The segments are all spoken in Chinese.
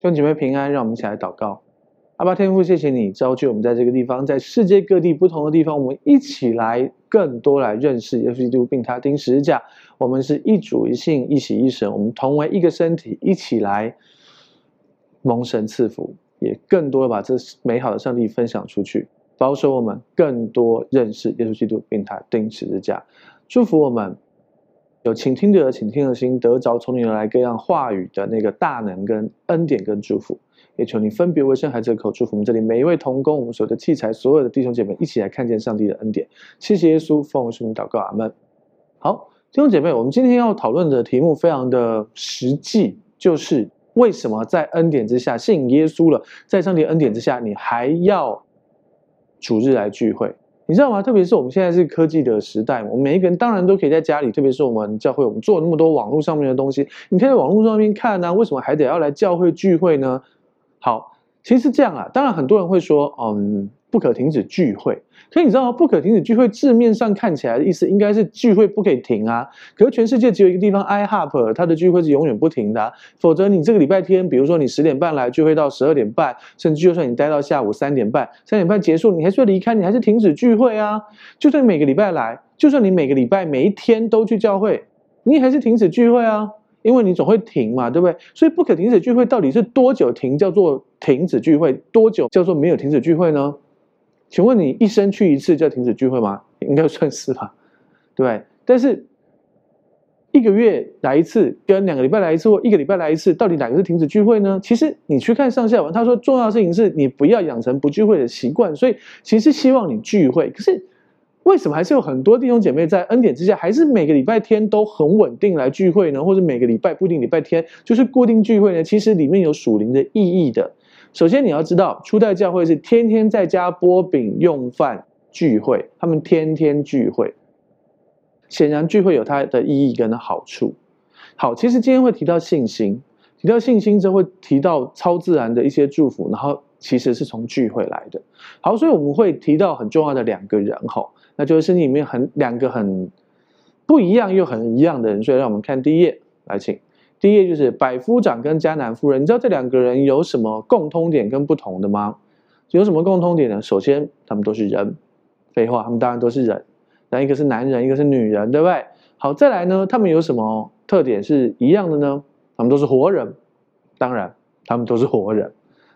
弟姐妹平安，让我们一起来祷告。阿爸天父，谢谢你召集我们在这个地方，在世界各地不同的地方，我们一起来更多来认识耶稣基督，并他钉十字架。我们是一主一信一喜一神，我们同为一个身体，一起来蒙神赐福，也更多的把这美好的上帝分享出去，保守我们更多认识耶稣基督，并他钉十字架。祝福我们。有倾听的，倾听的心，得着从你而来各样话语的那个大能跟恩典跟祝福，也求你分别为圣孩子的口祝福我们这里每一位同工，我们所有的器材，所有的弟兄姐妹一起来看见上帝的恩典。谢谢耶稣，奉我圣名祷告，阿门。好，弟兄姐妹，我们今天要讨论的题目非常的实际，就是为什么在恩典之下信耶稣了，在上帝恩典之下，你还要主日来聚会？你知道吗？特别是我们现在是科技的时代，我们每一个人当然都可以在家里，特别是我们教会，我们做那么多网络上面的东西，你可以在网络上面看啊，为什么还得要来教会聚会呢？好，其实是这样啊，当然很多人会说，嗯。不可停止聚会，可你知道？不可停止聚会字面上看起来的意思应该是聚会不可以停啊。可是全世界只有一个地方，IHOP，它的聚会是永远不停的。否则你这个礼拜天，比如说你十点半来聚会到十二点半，甚至就算你待到下午三点半，三点半结束，你还是要离开，你还是停止聚会啊。就算每个礼拜来，就算你每个礼拜每一天都去教会，你还是停止聚会啊。因为你总会停嘛，对不对？所以不可停止聚会到底是多久停叫做停止聚会，多久叫做没有停止聚会呢？请问你一生去一次就要停止聚会吗？应该算是吧，对。但是一个月来一次，跟两个礼拜来一次，或一个礼拜来一次，到底哪个是停止聚会呢？其实你去看上下文，他说重要的事情是你不要养成不聚会的习惯，所以其实希望你聚会。可是为什么还是有很多弟兄姐妹在恩典之下，还是每个礼拜天都很稳定来聚会呢？或者每个礼拜不一定礼拜天就是固定聚会呢？其实里面有属灵的意义的。首先，你要知道，初代教会是天天在家剥饼用饭聚会，他们天天聚会。显然，聚会有它的意义跟好处。好，其实今天会提到信心，提到信心之后会提到超自然的一些祝福，然后其实是从聚会来的。好，所以我们会提到很重要的两个人，哈，那就是圣经里面很两个很不一样又很一样的人。所以，让我们看第一页，来，请。第一页就是百夫长跟迦南夫人，你知道这两个人有什么共通点跟不同的吗？有什么共通点呢？首先，他们都是人，废话，他们当然都是人。那一个是男人，一个是女人，对不对？好，再来呢，他们有什么特点是一样的呢？他们都是活人，当然，他们都是活人。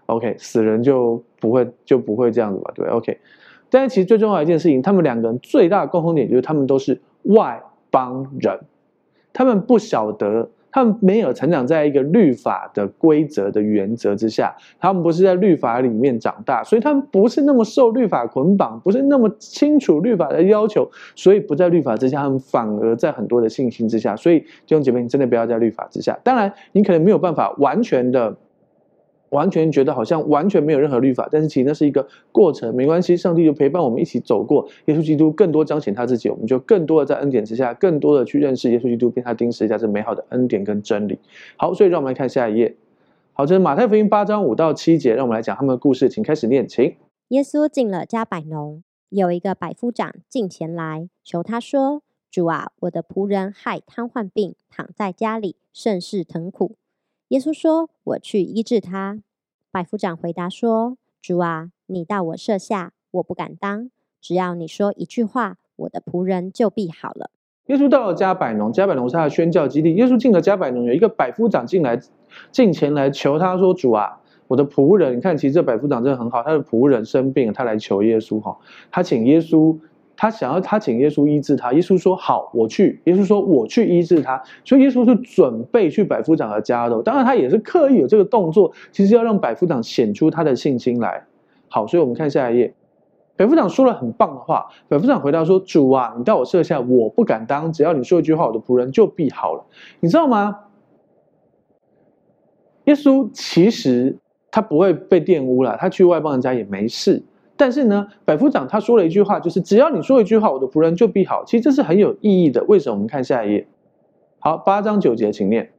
OK，死人就不会就不会这样子吧？对，OK。但是其实最重要一件事情，他们两个人最大的共同点就是他们都是外邦人，他们不晓得。他们没有成长在一个律法的规则的原则之下，他们不是在律法里面长大，所以他们不是那么受律法捆绑，不是那么清楚律法的要求，所以不在律法之下，他们反而在很多的信心之下。所以弟兄姐妹，你真的不要在律法之下。当然，你可能没有办法完全的。完全觉得好像完全没有任何律法，但是其实那是一个过程，没关系，上帝就陪伴我们一起走过。耶稣基督更多彰显他自己，我们就更多的在恩典之下，更多的去认识耶稣基督，并他钉十字架这美好的恩典跟真理。好，所以让我们来看下一页。好，这是马太福音八章五到七节，让我们来讲他们的故事，请开始念，请。耶稣进了加百农，有一个百夫长进前来求他说：“主啊，我的仆人害瘫痪病，躺在家里，甚是疼苦。”耶稣说：“我去医治他。”百夫长回答说：“主啊，你到我舍下，我不敢当。只要你说一句话，我的仆人就必好了。”耶稣到了加百农，加百农是他的宣教基地。耶稣进了加百农，有一个百夫长进来，进前来求他说：“主啊，我的仆人，你看，其实这百夫长真的很好，他的仆人生病，他来求耶稣哈，他请耶稣。”他想要他请耶稣医治他，耶稣说好，我去。耶稣说我去医治他，所以耶稣是准备去百夫长的家的。当然他也是刻意有这个动作，其实要让百夫长显出他的信心来。好，所以我们看下一页，百夫长说了很棒的话。百夫长回答说：“主啊，你到我舍下，我不敢当。只要你说一句话，我的仆人就必好了。”你知道吗？耶稣其实他不会被玷污了，他去外邦人家也没事。但是呢，百夫长他说了一句话，就是只要你说一句话，我的仆人就必好。其实这是很有意义的。为什么？我们看下一页。好，八章九节，请念。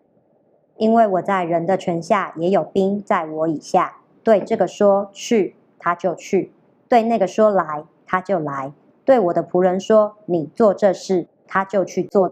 因为我在人的权下，也有兵在我以下。对这个说去，他就去；对那个说来，他就来；对我的仆人说你做这事，他就去做。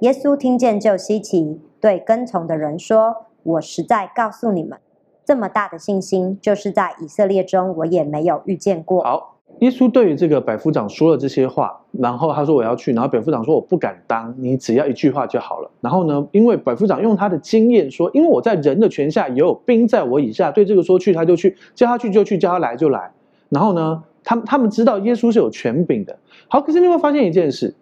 耶稣听见就稀奇，对跟从的人说：“我实在告诉你们。”这么大的信心，就是在以色列中我也没有遇见过。好。耶稣对于这个百夫长说了这些话，然后他说我要去，然后百夫长说我不敢当，你只要一句话就好了。然后呢，因为百夫长用他的经验说，因为我在人的权下，也有兵在我以下，对这个说去他就去，叫他去就去，叫他来就来。然后呢，他们他们知道耶稣是有权柄的。好，可是你会发现一件事，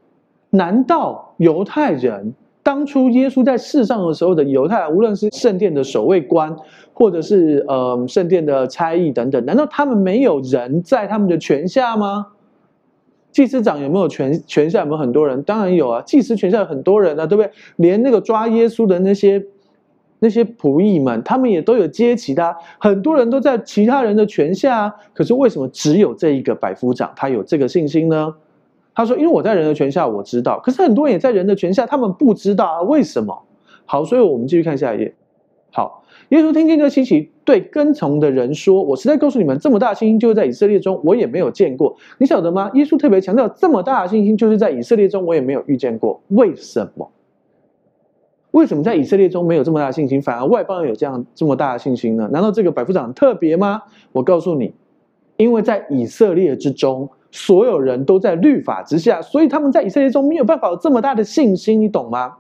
难道犹太人？当初耶稣在世上的时候的犹太人，无论是圣殿的守卫官，或者是呃圣殿的差役等等，难道他们没有人在他们的权下吗？祭司长有没有权权下有没有很多人？当然有啊，祭司权下有很多人啊，对不对？连那个抓耶稣的那些那些仆役们，他们也都有阶级的，很多人都在其他人的权下啊。可是为什么只有这一个百夫长他有这个信心呢？他说：“因为我在人的权下，我知道。可是很多人也在人的权下，他们不知道啊，为什么？好，所以我们继续看下一页。好，耶稣听见这稀奇，对跟从的人说：‘我实在告诉你们，这么大的信心就是在以色列中，我也没有见过。’你晓得吗？耶稣特别强调，这么大的信心就是在以色列中，我也没有遇见过。为什么？为什么在以色列中没有这么大的信心，反而外邦人有这样这么大的信心呢？难道这个百夫长特别吗？我告诉你，因为在以色列之中。”所有人都在律法之下，所以他们在以色列中没有办法有这么大的信心，你懂吗？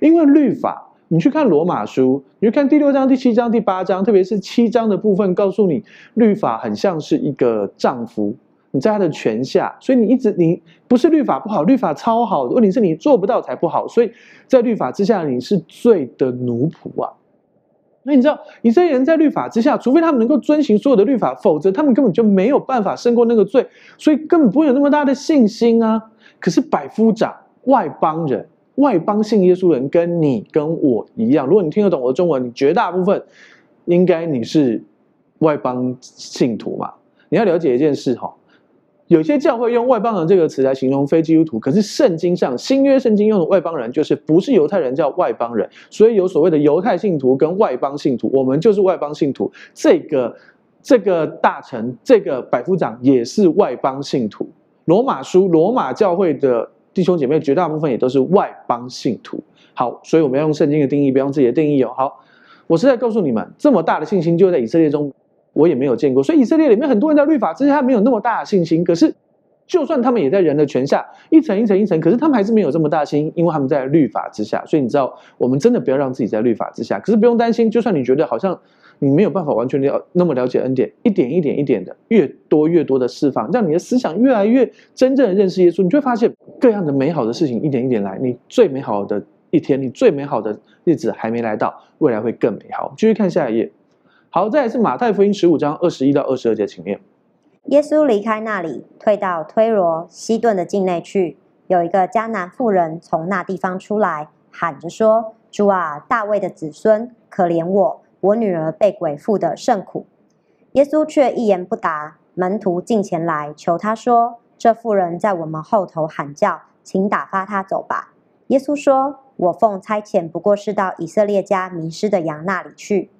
因为律法，你去看罗马书，你去看第六章、第七章、第八章，特别是七章的部分，告诉你律法很像是一个丈夫，你在他的权下，所以你一直你不是律法不好，律法超好，问题是你做不到才不好，所以在律法之下你是罪的奴仆啊。那你知道以色列人在律法之下，除非他们能够遵行所有的律法，否则他们根本就没有办法胜过那个罪，所以根本不会有那么大的信心啊。可是百夫长外邦人，外邦信耶稣人跟你跟我一样，如果你听得懂我的中文，你绝大部分应该你是外邦信徒嘛。你要了解一件事哈。有些教会用外邦人这个词来形容非基督徒，可是圣经上新约圣经用的外邦人就是不是犹太人叫外邦人，所以有所谓的犹太信徒跟外邦信徒，我们就是外邦信徒。这个这个大臣这个百夫长也是外邦信徒。罗马书罗马教会的弟兄姐妹绝大部分也都是外邦信徒。好，所以我们要用圣经的定义，不要用自己的定义哦。好，我是在告诉你们，这么大的信心就在以色列中。我也没有见过，所以以色列里面很多人在律法之下没有那么大的信心。可是，就算他们也在人的权下，一层一层一层，可是他们还是没有这么大心，因为他们在律法之下。所以你知道，我们真的不要让自己在律法之下。可是不用担心，就算你觉得好像你没有办法完全了那么了解恩典，一点一点一点的，越多越多的释放，让你的思想越来越真正的认识耶稣，你就会发现各样的美好的事情一点一点来。你最美好的一天，你最美好的日子还没来到，未来会更美好。继续看下一页。好，再来是马太福音十五章二十一到二十二节，请念。耶稣离开那里，退到推罗西顿的境内去。有一个迦南妇人从那地方出来，喊着说：“主啊，大卫的子孙，可怜我，我女儿被鬼附的甚苦。”耶稣却一言不答。门徒进前来求他说：“这妇人在我们后头喊叫，请打发她走吧。”耶稣说：“我奉差遣，不过是到以色列家迷失的羊那里去。”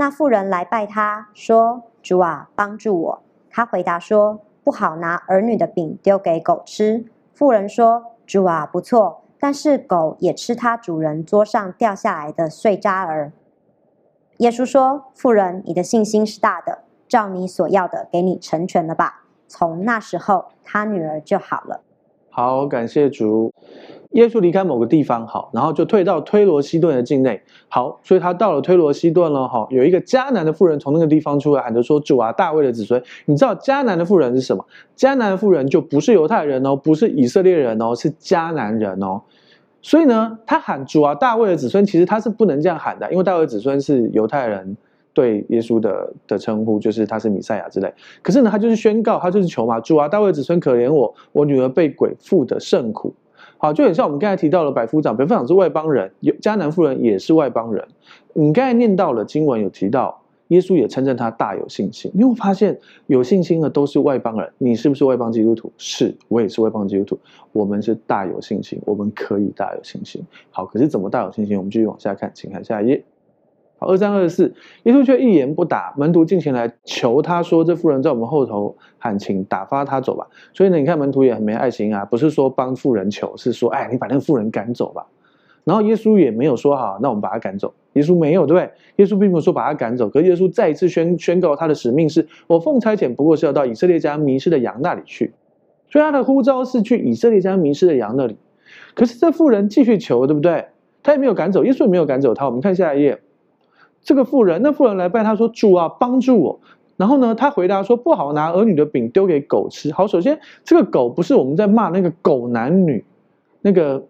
那妇人来拜他说：“主啊，帮助我。”他回答说：“不好拿儿女的饼丢给狗吃。”妇人说：“主啊，不错，但是狗也吃它主人桌上掉下来的碎渣儿。”耶稣说：“妇人，你的信心是大的，照你所要的给你成全了吧。”从那时候，他女儿就好了。好，感谢主。耶稣离开某个地方，好，然后就退到推罗西顿的境内，好，所以他到了推罗西顿了，哈，有一个迦南的妇人从那个地方出来，喊着说：“主啊，大卫的子孙。”你知道迦南的妇人是什么？迦南的妇人就不是犹太人哦，不是以色列人哦，是迦南人哦。所以呢，他喊主啊，大卫的子孙，其实他是不能这样喊的，因为大卫子孙是犹太人对耶稣的的称呼，就是他是弥赛亚之类。可是呢，他就是宣告，他就是求嘛，主啊，大卫的子孙，可怜我，我女儿被鬼附的甚苦。好，就很像我们刚才提到了百夫长，百夫长是外邦人，有迦南妇人也是外邦人。你刚才念到了经文有提到，耶稣也称赞他大有信心。你会发现有信心的都是外邦人，你是不是外邦基督徒？是，我也是外邦基督徒。我们是大有信心，我们可以大有信心。好，可是怎么大有信心？我们继续往下看，请看下一页。好，二三二四，耶稣却一言不答。门徒进前来求他说：“这妇人在我们后头喊，请打发他走吧。”所以呢，你看门徒也很没爱心啊，不是说帮妇人求，是说：“哎，你把那个妇人赶走吧。”然后耶稣也没有说好，那我们把他赶走。耶稣没有，对不对？耶稣并没有说把他赶走，可耶稣再一次宣宣告他的使命是：我奉差遣，不过是要到以色列家迷失的羊那里去。所以他的呼召是去以色列家迷失的羊那里。可是这妇人继续求，对不对？他也没有赶走，耶稣也没有赶走他。我们看下一页，这个妇人，那妇人来拜他说：“主啊，帮助我。”然后呢，他回答说：“不好拿儿女的饼丢给狗吃。”好，首先这个狗不是我们在骂那个狗男女，那个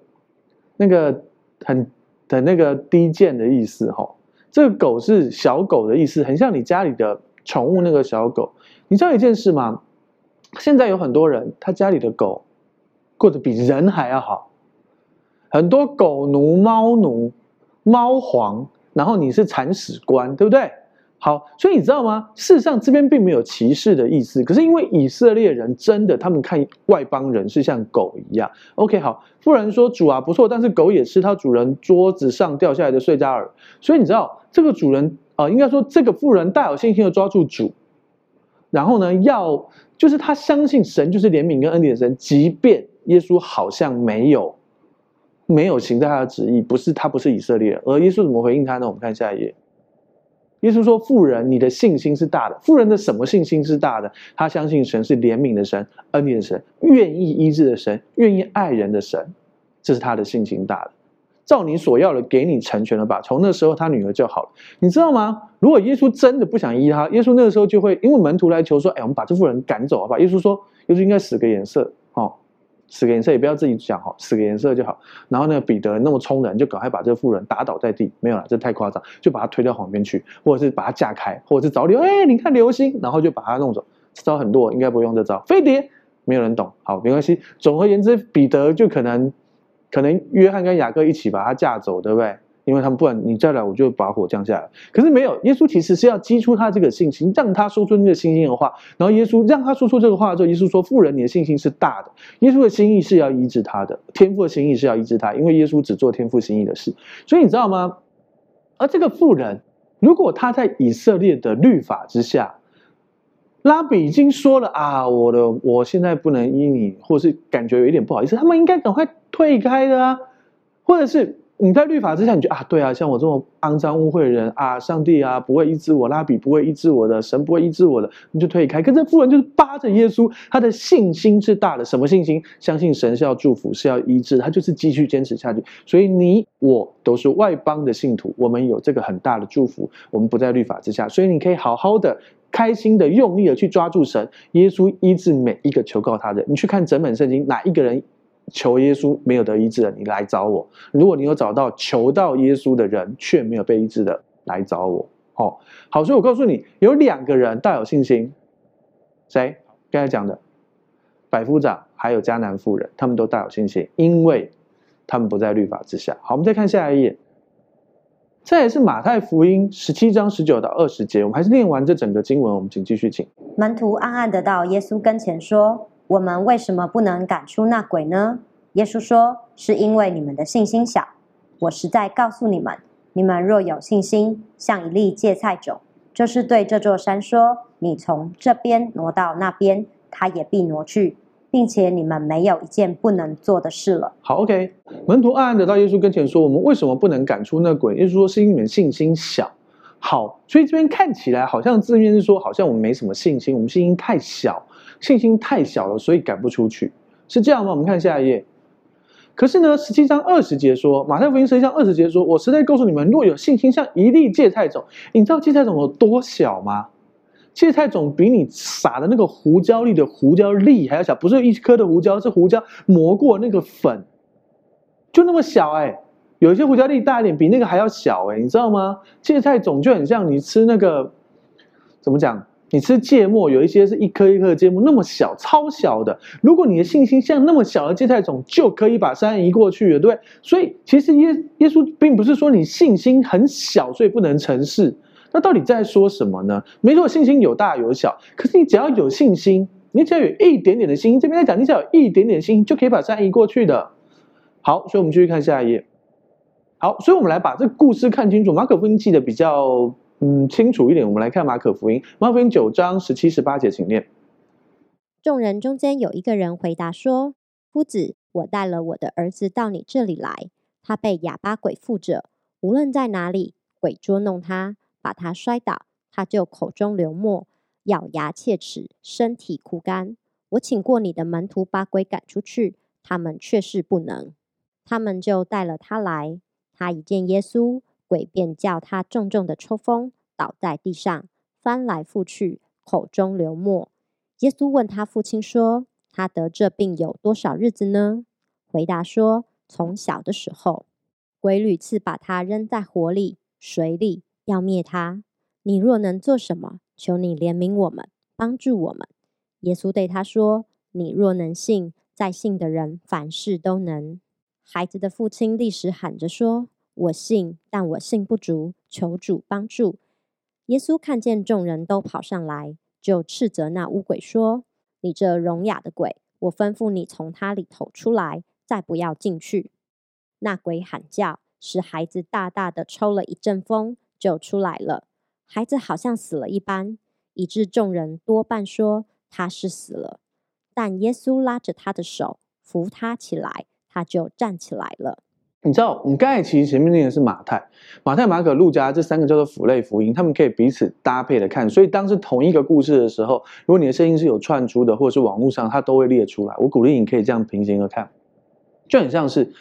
那个很的那个低贱的意思哈。这个狗是小狗的意思，很像你家里的宠物那个小狗。你知道一件事吗？现在有很多人，他家里的狗过得比人还要好，很多狗奴、猫奴、猫皇，然后你是铲屎官，对不对？好，所以你知道吗？事实上这边并没有歧视的意思，可是因为以色列人真的，他们看外邦人是像狗一样。OK，好，妇人说：“主啊，不错，但是狗也吃它主人桌子上掉下来的碎渣儿。”所以你知道这个主人啊、应该说这个妇人大有信心的抓住主，然后呢，要就是他相信神就是怜悯跟恩典的神，即便耶稣好像没有没有行在他的旨意，不是他不是以色列人，而耶稣怎么回应他呢？我们看下一页。耶稣说：“妇人，你的信心是大的。妇人的什么信心是大的？他相信神是怜悯的神、恩典的神、愿意医治的神、愿意爱人的神，这是他的信心大的。照你所要的，给你成全了吧。从那时候，他女儿就好了。你知道吗？如果耶稣真的不想医他，耶稣那个时候就会因为门徒来求说：‘哎，我们把这妇人赶走好不好？’耶稣说：‘耶稣应该使个眼色，死。’”个颜色也不要自己讲哈，死个颜色就好。然后呢，彼得那么冲人，就赶快把这个妇人打倒在地。没有了，这太夸张，就把他推到旁边去，或者是把他架开，或者是找理由。哎，你看流星，然后就把他弄走。这招很弱，应该不用这招。飞碟，没有人懂。好，没关系。总而言之，彼得就可能，可能约翰跟雅各一起把他架走，对不对？因为他们不然你再来，我就把火降下来。可是没有，耶稣其实是要激出他这个信心，让他说出那个信心的话。然后耶稣让他说出这个话之后，耶稣说：“富人，你的信心是大的。”耶稣的心意是要医治他的，天父的心意是要医治他，因为耶稣只做天父心意的事。所以你知道吗？而这个富人，如果他在以色列的律法之下，拉比已经说了啊，我的我现在不能医你，或是感觉有一点不好意思，他们应该赶快退开的啊，或者是。你在律法之下，你觉得啊，对啊，像我这么肮脏污秽的人啊，上帝啊不会医治我，拉比不会医治我的，神不会医治我的，你就退开。可这妇人就是扒着耶稣，他的信心是大的，什么信心？相信神是要祝福，是要医治，他就是继续坚持下去。所以你我都是外邦的信徒，我们有这个很大的祝福，我们不在律法之下，所以你可以好好的、开心的、用力的去抓住神，耶稣医治每一个求告他的。你去看整本圣经，哪一个人？求耶稣没有得医治的，你来找我。如果你有找到求到耶稣的人却没有被医治的，来找我。哦，好，所以我告诉你，有两个人大有信心。谁？刚才讲的百夫长还有迦南妇人，他们都大有信心，因为他们不在律法之下。好，我们再看下一页。这也是马太福音十七章十九到二十节。我们还是念完这整个经文，我们请继续请。门徒暗暗的到耶稣跟前说。我们为什么不能赶出那鬼呢？耶稣说：“是因为你们的信心小。我实在告诉你们，你们若有信心，像一粒芥菜种，就是对这座山说：‘你从这边挪到那边’，它也必挪去，并且你们没有一件不能做的事了。”好，OK。门徒暗暗的到耶稣跟前说：“我们为什么不能赶出那鬼？”耶稣说：“是因为你们信心小。”好，所以这边看起来好像字面是说，好像我们没什么信心，我们信心太小。信心太小了，所以赶不出去，是这样吗？我们看下一页。可是呢，十七章二十节说，马太福音十七章二十节说，我实在告诉你们，若有信心像一粒芥菜种，你知道芥菜种有多小吗？芥菜种比你撒的那个胡椒粒的胡椒粒还要小，不是一颗的胡椒，是胡椒磨过那个粉，就那么小哎、有一些胡椒粒大一点，比那个还要小哎、你知道吗？芥菜种就很像你吃那个，怎么讲？你吃芥末，有一些是一颗一颗的芥末，那么小，超小的。如果你的信心像那么小的芥菜种，就可以把山移过去了，对不对？所以其实耶耶稣并不是说你信心很小，所以不能成事。那到底在说什么呢？没错，信心有大有小，可是你只要有信心，你只要有一点点的信心，这边在讲，你只要有一点点心，就可以把山移过去的。好，所以我们继续看下一页。好，所以我们来把这个故事看清楚。马可福音记得比较。嗯，清楚一点，我们来看马可福音，马可福音九章十七、十八节，请念。众人中间有一个人回答说：“夫子，我带了我的儿子到你这里来，他被哑巴鬼附着，无论在哪里，鬼捉弄他，把他摔倒，他就口中流沫，咬牙切齿，身体枯干。我请过你的门徒把鬼赶出去，他们却是不能。他们就带了他来，他一见耶稣，鬼便叫他重重的抽风，倒在地上，翻来覆去，口中流沫。耶稣问他父亲说：“他得这病有多少日子呢？”回答说：“从小的时候，鬼屡次把他扔在火里、水里，要灭他。你若能做什么，求你怜悯我们，帮助我们。”耶稣对他说：“你若能信，在信的人凡事都能。”孩子的父亲立时喊着说：“我信，但我信不足，求主帮助。”耶稣看见众人都跑上来，就斥责那污鬼说：“你这聋哑的鬼，我吩咐你从他里头出来，再不要进去。”那鬼喊叫，使孩子大大的抽了一阵风，就出来了。孩子好像死了一般，以致众人多半说。他是死了，但耶稣拉着他的手，扶他起来，他就站起来了。你知道，我们刚才其实前面念的是马太、马太、马可、路加这三个叫做辅类福音，他们可以彼此搭配的看。所以当是同一个故事的时候，如果你的声音是有串出的，或者是网络上，它都会列出来。我鼓励你可以这样平行的看，就很像是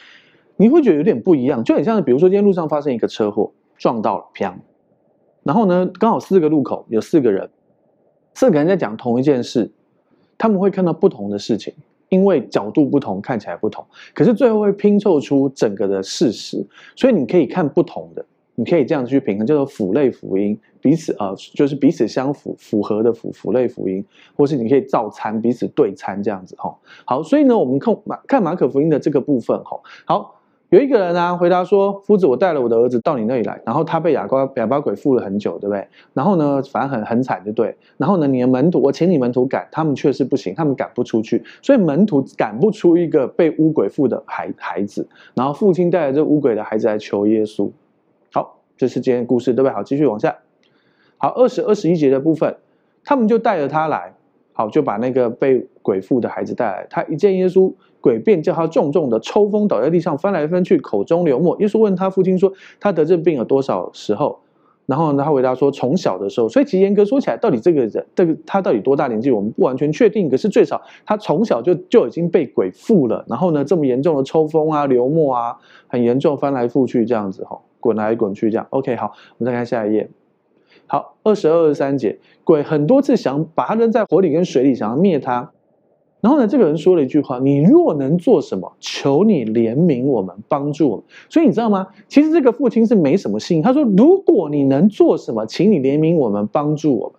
你会觉得有点不一样，就很像是比如说今天路上发生一个车祸，撞到了，砰，然后呢，刚好四个路口有四个人。四个人在讲同一件事，他们会看到不同的事情，因为角度不同，看起来不同，可是最后会拼凑出整个的事实。所以你可以看不同的，你可以这样去平衡，叫做辅类辅音，彼此、呃，就是彼此相符、符合的辅辅类辅音，或是你可以照餐，彼此对餐这样子哈。好，所以呢，我们看马看马可福音的这个部分哈。好。有一个人啊，回答说：“夫子，我带了我的儿子到你那里来，然后他被哑巴哑巴鬼附了很久，对不对？然后呢，反正很很惨，就对。然后呢，你的门徒，我请你门徒赶，他们确实不行，他们赶不出去，所以门徒赶不出一个被乌鬼附的孩孩子。然后父亲带着这乌鬼的孩子来求耶稣。好，这是今天故事，对不对？好，继续往下。好，二十二十一节的部分，他们就带着他来，好，就把那个被鬼附的孩子带来。他一见耶稣。鬼便叫他重重的抽风，倒在地上，翻来翻去，口中流沫。耶稣问他父亲说：“他得这病有多少时候？”然后呢他回答说：“从小的时候。”所以其实严格说起来，到底这个人，这个他到底多大年纪，我们不完全确定。可是最少他从小就就已经被鬼附了。然后呢，这么严重的抽风啊、流沫啊，很严重，翻来覆去这样子哈，滚来滚去这样。OK，好，我们再看下一页。好，二十二、二十三节，鬼很多次想把他扔在火里跟水里，想要灭他。然后呢，这个人说了一句话：“你若能做什么，求你怜悯我们，帮助我们。”所以你知道吗？其实这个父亲是没什么信。他说：“如果你能做什么，请你怜悯我们，帮助我们。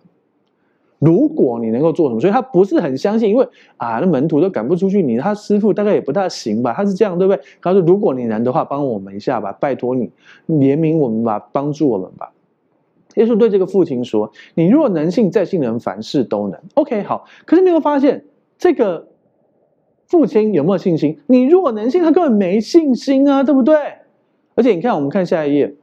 如果你能够做什么，所以他不是很相信，因为啊，那门徒都赶不出去，你他师傅大概也不大行吧？他是这样，对不对？他说：“如果你能的话，帮我们一下吧，拜托你怜悯我们吧，帮助我们吧。”耶稣对这个父亲说：“你若能信，再信的人凡事都能。”OK，好。可是你会发现。这个父亲有没有信心？你如果能信，他根本没信心啊，对不对？而且你看，我们看下一页，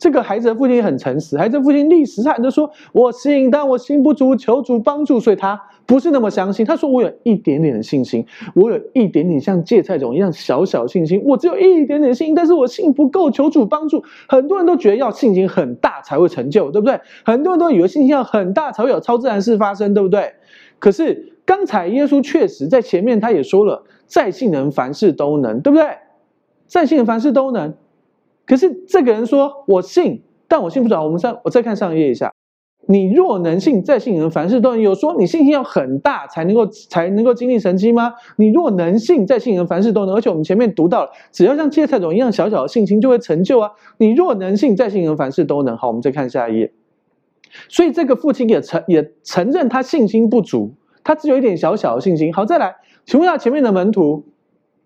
这个孩子的父亲很诚实，孩子的父亲立时喊着说：“我信，但我信不足，求主帮助。”所以他不是那么相信。他说：“我有一点点的信心，我有一点点像芥菜种一样小小信心，我只有一点点信心，但是我信不够，求主帮助。”很多人都觉得要信心很大才会成就，对不对？很多人都以为信心要很大才会有超自然事发生，对不对？可是。刚才耶稣确实在前面，他也说了，在信人凡事都能，对不对？在信人凡事都能。可是这个人说：“我信，但我信不着。”我们上，我再看上一页一下。你若能信，再信人凡事都能。有说你信心要很大才能够才能够经历神迹吗？你若能信，再信人凡事都能。而且我们前面读到了，只要像芥菜种一样小小的信心就会成就啊。你若能信，再信人凡事都能。好，我们再看下一页。所以这个父亲也承也承认他信心不足。他只有一点小小的信心。好，再来，请问一下前面的门徒，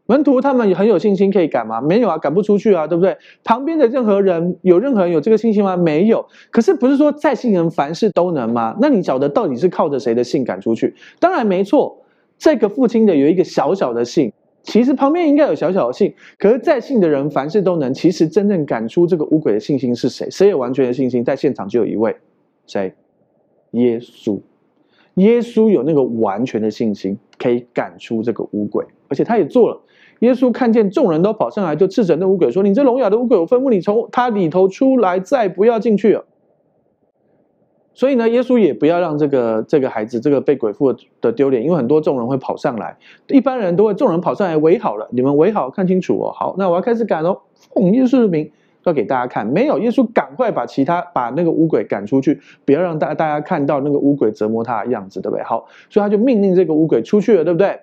门徒他们很有信心可以赶吗？没有啊，赶不出去啊，对不对？旁边的任何人，有任何人有这个信心吗？没有。可是不是说在信人凡事都能吗？那你晓得到底是靠着谁的信赶出去？当然没错，这个父亲的有一个小小的信，其实旁边应该有小小的信。可是在信的人凡事都能，其实真正赶出这个乌鬼的信心是谁？谁有完全的信心？在现场就有一位，谁？耶稣。耶稣有那个完全的信心，可以赶出这个乌鬼，而且他也做了。耶稣看见众人都跑上来，就斥责那乌鬼说：“你这聋哑的乌鬼，我吩咐你从他里头出来，再不要进去了。”所以呢，耶稣也不要让这个这个孩子这个被鬼附的丢脸，因为很多众人会跑上来，一般人都会众人跑上来围好了，你们围好看清楚哦。好，那我要开始赶喽，奉耶稣的名要给大家看，没有耶稣赶快把其他把那个污鬼赶出去，不要让大大家看到那个污鬼折磨他的样子，对不对？好，所以他就命令这个污鬼出去了，对不对？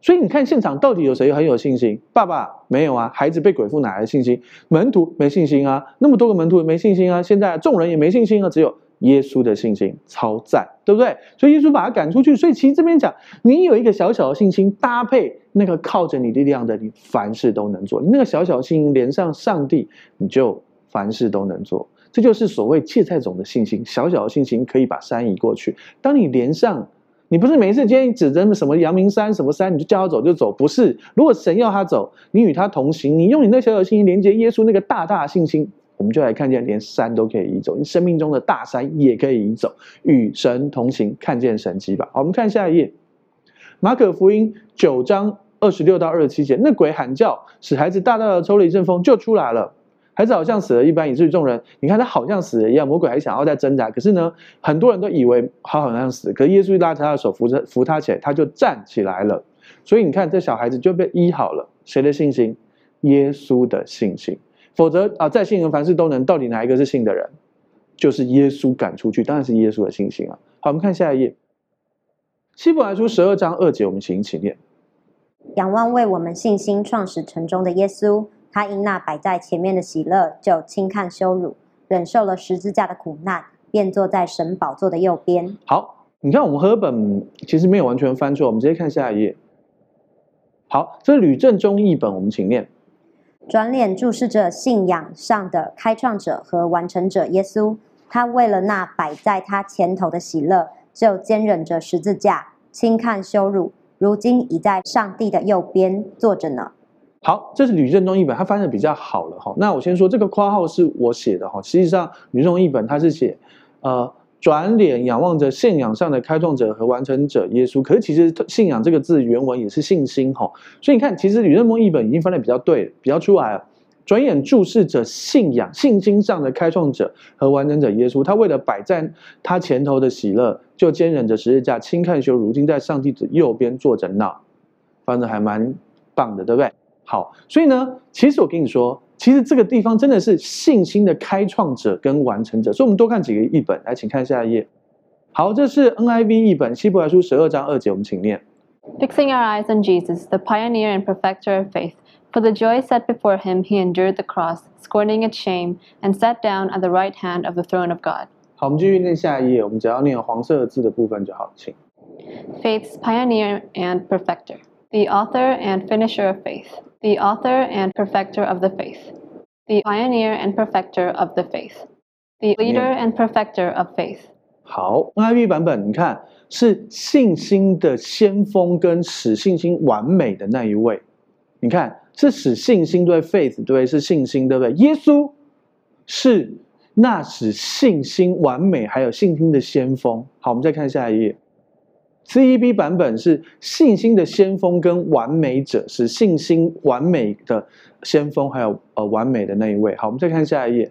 所以你看现场到底有谁很有信心？爸爸没有啊，孩子被鬼附哪来的信心？门徒没信心啊，那么多个门徒也没信心啊，现在众人也没信心啊，只有耶稣的信心，超赞，对不对？所以耶稣把他赶出去。所以其实这边讲，你有一个小小的信心，搭配那个靠着你力量的，你凡事都能做。你那个小小的信心连上上帝，你就凡事都能做。这就是所谓芥菜种的信心，小小的信心可以把山移过去。当你连上。你不是每一次今天指着什么阳明山什么山，你就叫他走就走，不是。如果神要他走，你与他同行，你用你那小小的信心连接耶稣那个大大的信心，我们就来看见连山都可以移走，你生命中的大山也可以移走，与神同行，看见神迹吧。好，我们看下一页，马可福音九章二十六到二十七节，那鬼喊叫，使孩子大大的抽了一阵风，就出来了。孩子好像死了一般，以至于众人，你看他好像死了一样，魔鬼还想要再挣扎。可是呢，很多人都以为他好像死，可是耶稣拉着他的手扶着扶他起来，他就站起来了。所以你看，这小孩子就被医好了。谁的信心？耶稣的信心。否则啊，再信人凡事都能，到底哪一个是信的人？就是耶稣赶出去，当然是耶稣的信心啊。好，我们看下一页，希伯来书十二章二节，我们请一起念：仰望为我们信心创始成终的耶稣。他因那摆在前面的喜乐，就轻看羞辱，忍受了十字架的苦难，便坐在神宝座的右边。好，你看我们和本其实没有完全翻错，我们直接看下一页。好，这吕正中译本，我们请念：转脸注视着信仰上的开创者和完成者耶稣，他为了那摆在他前头的喜乐，就坚忍着十字架，轻看羞辱，如今已在上帝的右边坐着呢。好，这是吕正中译本，它翻的比较好了哈。那我先说这个括号是我写的哈。实际上吕正中译本它是写，呃，转脸仰望着信仰上的开创者和完成者耶稣。可是其实信仰这个字原文也是信心哈。所以你看，其实吕正中译本已经翻的比较对，比较出来了。转眼注视着信仰信心上的开创者和完成者耶稣，他为了摆在他前头的喜乐，就坚忍着十字架，轻看羞辱，如今在上帝的右边坐着呢。翻的还蛮棒的，对不对？好，所以呢，其实我跟你说，其实这个地方真的是信心的开创者跟完成者。所以，我们多看几个译本，来，请看下一页。好，这是 NIV 译本，希伯来书十二章二节，我们请念：Fixing our eyes on Jesus, the pioneer and perfecter of faith, for the joy set before him, he endured the cross, scorning its shame, and sat down at the right hand of the throne of God。好，我们继续念下一页，我们只要念黄色字的部分就好，请。Faith's pioneer and perfecter, the author and finisher of faith. The author and perfecter of the faith, the pioneer and perfecter of the faith, the leader and perfecter of faith。好，NIV 版本，你看是信心的先锋跟使信心完美的那一位。你看是使信心对 faith 对是信心对不对？耶稣是那使信心完美还有信心的先锋。好，我们再看下一页。CEB 版本是信心的先锋跟完美者，是信心完美的先锋，还有呃完美的那一位。好，我们再看下一页。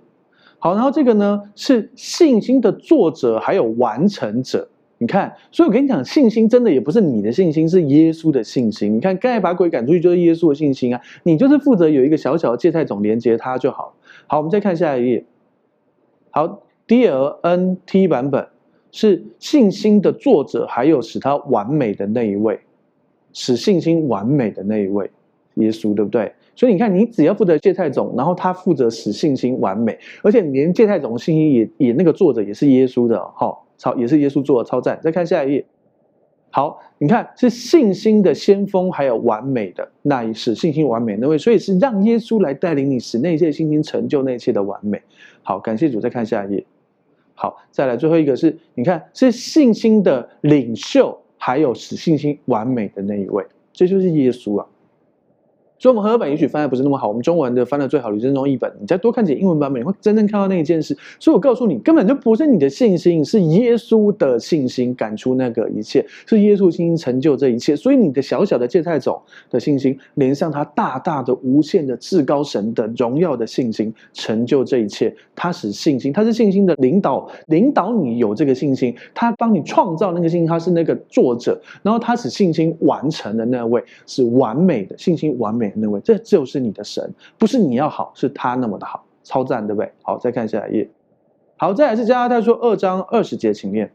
好，然后这个呢是信心的作者，还有完成者。你看，所以我跟你讲，信心真的也不是你的信心，是耶稣的信心。你看，刚才把鬼赶出去就是耶稣的信心啊，你就是负责有一个小小的芥菜种连接它就好。好，我们再看下一页。好，DLNT 版本。是信心的作者，还有使他完美的那一位，使信心完美的那一位，耶稣，对不对？所以你看，你只要负责芥菜种，然后他负责使信心完美，而且连芥菜种的信心也也那个作者也是耶稣的，好，超也是耶稣做的，超赞。再看下一页，好，你看是信心的先锋，还有完美的那一使信心完美那位，所以是让耶稣来带领你，使那些信心成就那一切的完美。好，感谢主，再看下一页。好，再来最后一个是，你看是信心的领袖，还有使信心完美的那一位，这就是耶稣啊。所以，我们和合本也许翻的不是那么好。我们中文的翻的最好的就是中译本。你再多看几英文版本，你会真正看到那一件事。所以我告诉你，根本就不是你的信心，是耶稣的信心赶出那个一切，是耶稣信心成就这一切。所以，你的小小的芥菜种的信心，连上他大大的、无限的至高神的荣耀的信心，成就这一切。他使信心，他是信心的领导，领导你有这个信心。他帮你创造那个信心，他是那个作者。然后，他使信心完成的那位是完美的信心，完美。那位，这就是你的神，不是你要好，是他那么的好，超赞，对不对？好，再看下一页。好，再来是加拉太书二章二十节，请念。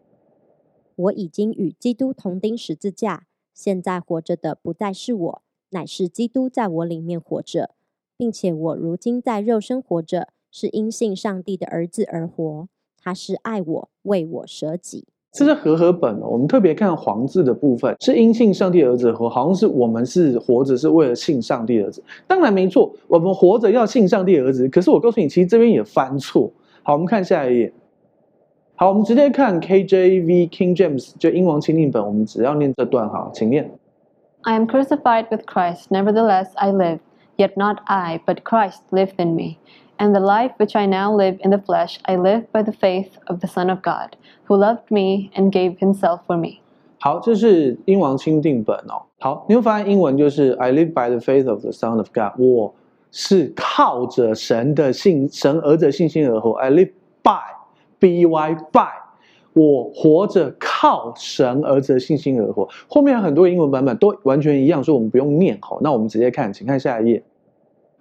我已经与基督同钉十字架，现在活着的不再是我，乃是基督在我里面活着，并且我如今在肉身活着，是因信上帝的儿子而活，他是爱我，为我舍己。这是和合本，我们特别看黄字的部分，是因信上帝儿子活，好像是我们是活着是为了信上帝儿子。当然没错，我们活着要信上帝儿子。可是我告诉你，其实这边也翻错。好，我们看下一页。好，我们直接看 KJV King James 就英王钦定本，我们只要念这段哈，请念。I am crucified with Christ, nevertheless I live, yet not I, but Christ liveth in me. And the life which I now live in the flesh, I live by the faith of the Son of God. Who loved me and gave himself for me？好，这是英王钦定本哦。好，你会发现英文就是 I live by the faith of the Son of God。我是靠着神的信，神儿子信心而活。I live by B Y by，我活着靠神儿子的信心而活。后面很多英文版本都完全一样，所以我们不用念。好，那我们直接看，请看下一页。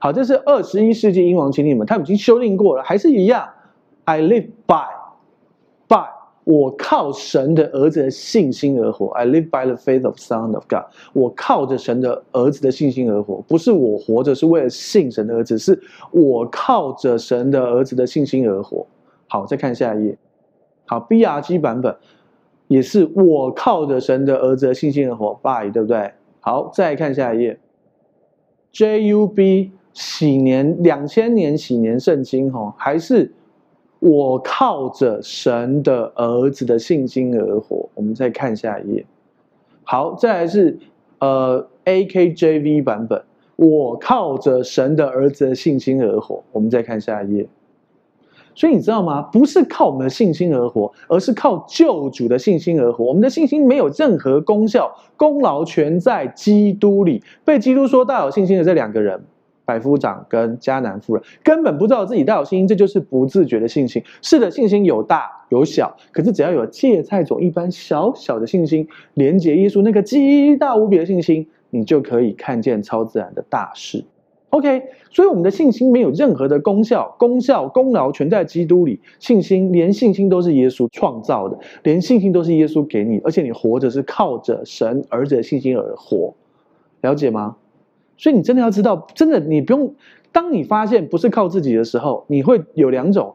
好，这是二十一世纪英王钦定本，他已经修订过了，还是一样。I live by by。我靠神的儿子的信心而活。I live by the faith of Son of God。我靠着神的儿子的信心而活，不是我活着是为了信神的儿子，是我靠着神的儿子的信心而活。好，再看下一页。好，BRG 版本也是我靠着神的儿子的信心而活，by 对不对？好，再看下一页。JUB 喜年两千年喜年圣经哈，还是。我靠着神的儿子的信心而活。我们再看下一页。好，再来是呃 AKJV 版本。我靠着神的儿子的信心而活。我们再看下一页。所以你知道吗？不是靠我们的信心而活，而是靠救主的信心而活。我们的信心没有任何功效，功劳全在基督里。被基督说大有信心的这两个人。百夫长跟迦南妇人根本不知道自己带有信心，这就是不自觉的信心。是的，信心有大有小，可是只要有芥菜种一般小小的信心，连接耶稣那个极大无比的信心，你就可以看见超自然的大事。OK，所以我们的信心没有任何的功效，功效功劳全在基督里。信心连信心都是耶稣创造的，连信心都是耶稣给你，而且你活着是靠着神儿子的信心而活，了解吗？所以你真的要知道，真的你不用。当你发现不是靠自己的时候，你会有两种，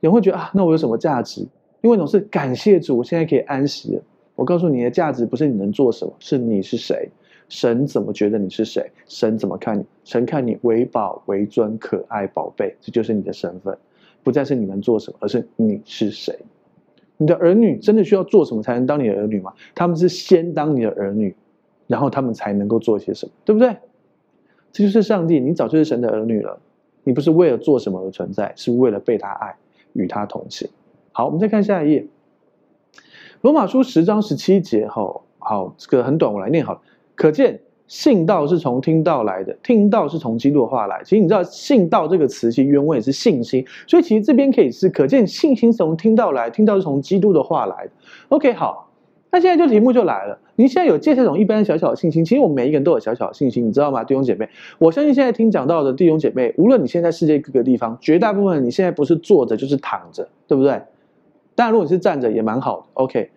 你会觉得啊，那我有什么价值？因为总是感谢主，我现在可以安息了。我告诉你的价值不是你能做什么，是你是谁，神怎么觉得你是谁，神怎么看你，神看你为宝为尊可爱宝贝，这就是你的身份，不再是你能做什么，而是你是谁。你的儿女真的需要做什么才能当你的儿女吗？他们是先当你的儿女，然后他们才能够做些什么，对不对？这就是上帝，你早就是神的儿女了。你不是为了做什么而存在，是为了被他爱，与他同行。好，我们再看下一页，《罗马书》十章十七节。吼，好，这个很短，我来念好了。可见信道是从听道来的，听道是从基督的话来。其实你知道，信道这个词其实原文也是信心，所以其实这边可以是可见信心是从听道来，听到是从基督的话来的。OK，好。那现在就题目就来了，你现在有芥菜种一般小小的信心，其实我们每一个人都有小小的信心，你知道吗，弟兄姐妹？我相信现在听讲到的弟兄姐妹，无论你现在世界各个地方，绝大部分你现在不是坐着就是躺着，对不对？当然，如果你是站着也蛮好的。OK，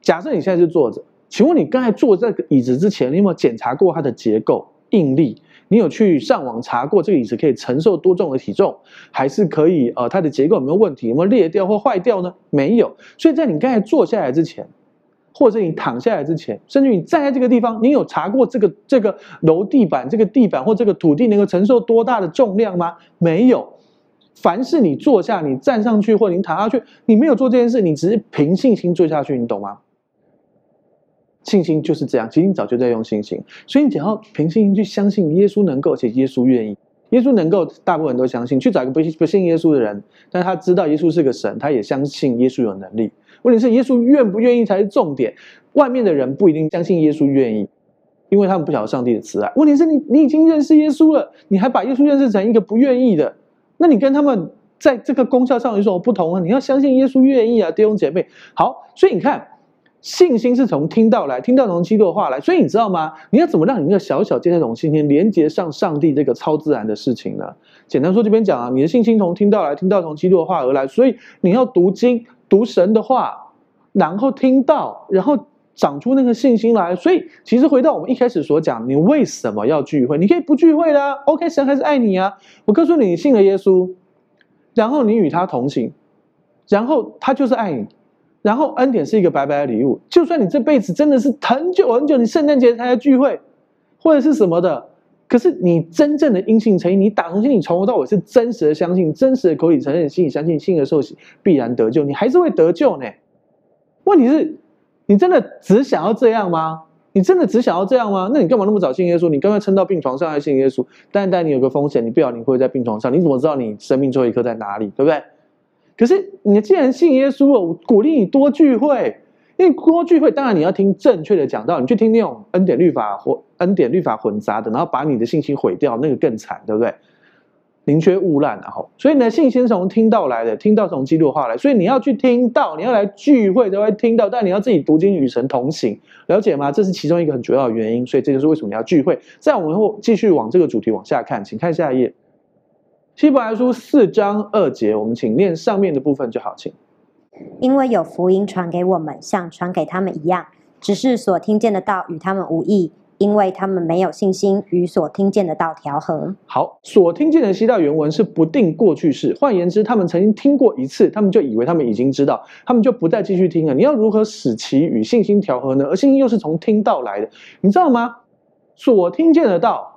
假设你现在是坐着，请问你刚才坐这个椅子之前，你有没有检查过它的结构、应力？你有去上网查过这个椅子可以承受多重的体重，还是可以呃它的结构有没有问题，有没有裂掉或坏掉呢？没有。所以在你刚才坐下来之前。或者你躺下来之前，甚至你站在这个地方，你有查过这个这个楼地板、这个地板或这个土地能够承受多大的重量吗？没有。凡是你坐下、你站上去或你躺下去，你没有做这件事，你只是凭信心坐下去，你懂吗？信心就是这样，其实你早就在用信心，所以你只要凭信心去相信耶稣能够，且耶稣愿意，耶稣能够，大部分人都相信。去找一个不信不信耶稣的人，但他知道耶稣是个神，他也相信耶稣有能力。问题是耶稣愿不愿意才是重点。外面的人不一定相信耶稣愿意，因为他们不晓得上帝的慈爱。问题是你你已经认识耶稣了，你还把耶稣认识成一个不愿意的，那你跟他们在这个功效上有什么不同啊？你要相信耶稣愿意啊，弟兄姐妹。好，所以你看。信心是从听到来，听到从基督的话来，所以你知道吗？你要怎么让你那个小小这种信心连接上上帝这个超自然的事情呢？简单说，这边讲啊，你的信心从听到来，听到从基督的话而来，所以你要读经，读神的话，然后听到，然后长出那个信心来。所以，其实回到我们一开始所讲，你为什么要聚会？你可以不聚会的啊，OK，神还是爱你啊。我告诉你，你信了耶稣，然后你与他同行，然后他就是爱你。然后恩典是一个白白的礼物，就算你这辈子真的是很久很久，你圣诞节才来聚会，或者是什么的，可是你真正的因信称义，你打从心里从头到尾是真实的相信，真实的口里承认，心里相信，信而受洗，必然得救，你还是会得救呢。问题是，你真的只想要这样吗？你真的只想要这样吗？那你干嘛那么早信耶稣？你刚刚撑到病床上还信耶稣？但但你有个风险，你不晓得你会在病床上，你怎么知道你生命最后一刻在哪里？对不对？可是你既然信耶稣了，我鼓励你多聚会，因为多聚会，当然你要听正确的讲道，你去听那种恩典律法或恩典律法混杂的，然后把你的信心毁掉，那个更惨，对不对？宁缺毋滥，然后，所以呢，信心从听到来的，听到从基督的话来，所以你要去听到，你要来聚会才会听到，但你要自己读经与神同行，了解吗？这是其中一个很主要的原因，所以这就是为什么你要聚会。再我们后继续往这个主题往下看，请看下一页。希伯来书四章二节，我们请念上面的部分就好，请。因为有福音传给我们，像传给他们一样，只是所听见的道与他们无益，因为他们没有信心与所听见的道调和。好，所听见的希腊原文是不定过去式，换言之，他们曾经听过一次，他们就以为他们已经知道，他们就不再继续听了。你要如何使其与信心调和呢？而信心又是从听道来的，你知道吗？所听见的道。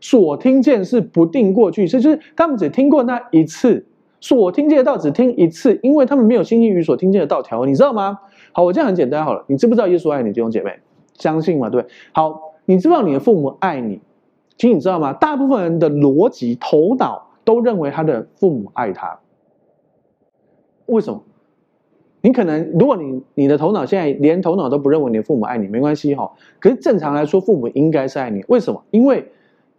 所听见是不定过去式，就是他们只听过那一次。所听见的道只听一次，因为他们没有信心与所听见的道条，你知道吗？好，我这样很简单好了。你知不知道耶稣爱你，弟兄姐妹？相信吗？对。好，你知不知道你的父母爱你？其实你知道吗？大部分人的逻辑头脑都认为他的父母爱他。为什么？你可能，如果你你的头脑现在连头脑都不认为你的父母爱你，没关系哈。可是正常来说，父母应该是爱你。为什么？因为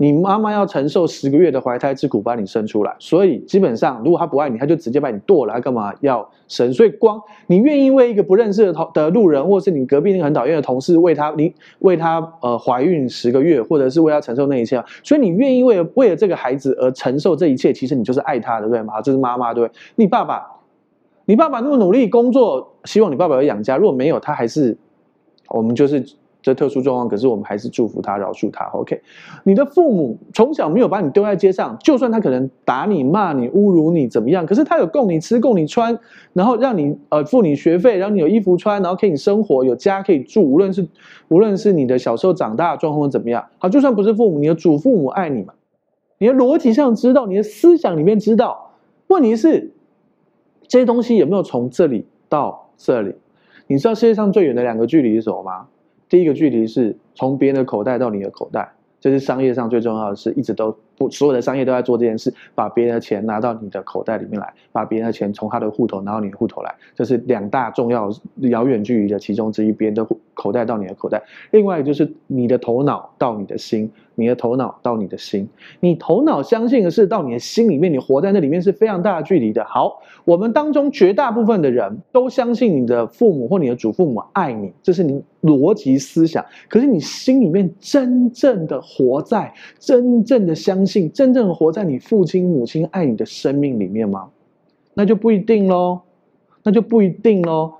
你妈妈要承受十个月的怀胎之苦把你生出来，所以基本上如果他不爱你，他就直接把你剁了，他干嘛要生？所以光你愿意为一个不认识的的路人，或是你隔壁那个很讨厌的同事为他，你为他呃怀孕十个月，或者是为他承受那一切，所以你愿意为了为了这个孩子而承受这一切，其实你就是爱他，对不对嘛？这是妈妈，对不对？你爸爸，你爸爸那么努力工作，希望你爸爸要养家，如果没有，他还是我们就是。这特殊状况，可是我们还是祝福他、饶恕他。OK，你的父母从小没有把你丢在街上，就算他可能打你、骂你、侮辱你怎么样，可是他有供你吃、供你穿，然后让你呃付你学费，让你有衣服穿，然后给你生活，有家可以住。无论是无论是你的小时候长大的状况怎么样，好，就算不是父母，你的祖父母爱你嘛？你的逻辑上知道，你的思想里面知道。问题是这些东西有没有从这里到这里？你知道世界上最远的两个距离是什么吗？第一个距离是从别人的口袋到你的口袋，这是商业上最重要的事，一直都不所有的商业都在做这件事，把别人的钱拿到你的口袋里面来，把别人的钱从他的户头拿到你的户头来，这是两大重要遥远距离的其中之一，别人的口袋到你的口袋。另外就是你的头脑到你的心。你的头脑到你的心，你头脑相信的是到你的心里面，你活在那里面是非常大的距离的。好，我们当中绝大部分的人都相信你的父母或你的祖父母爱你，这是你逻辑思想。可是你心里面真正的活在，真正的相信，真正活在你父亲母亲爱你的生命里面吗？那就不一定喽，那就不一定喽。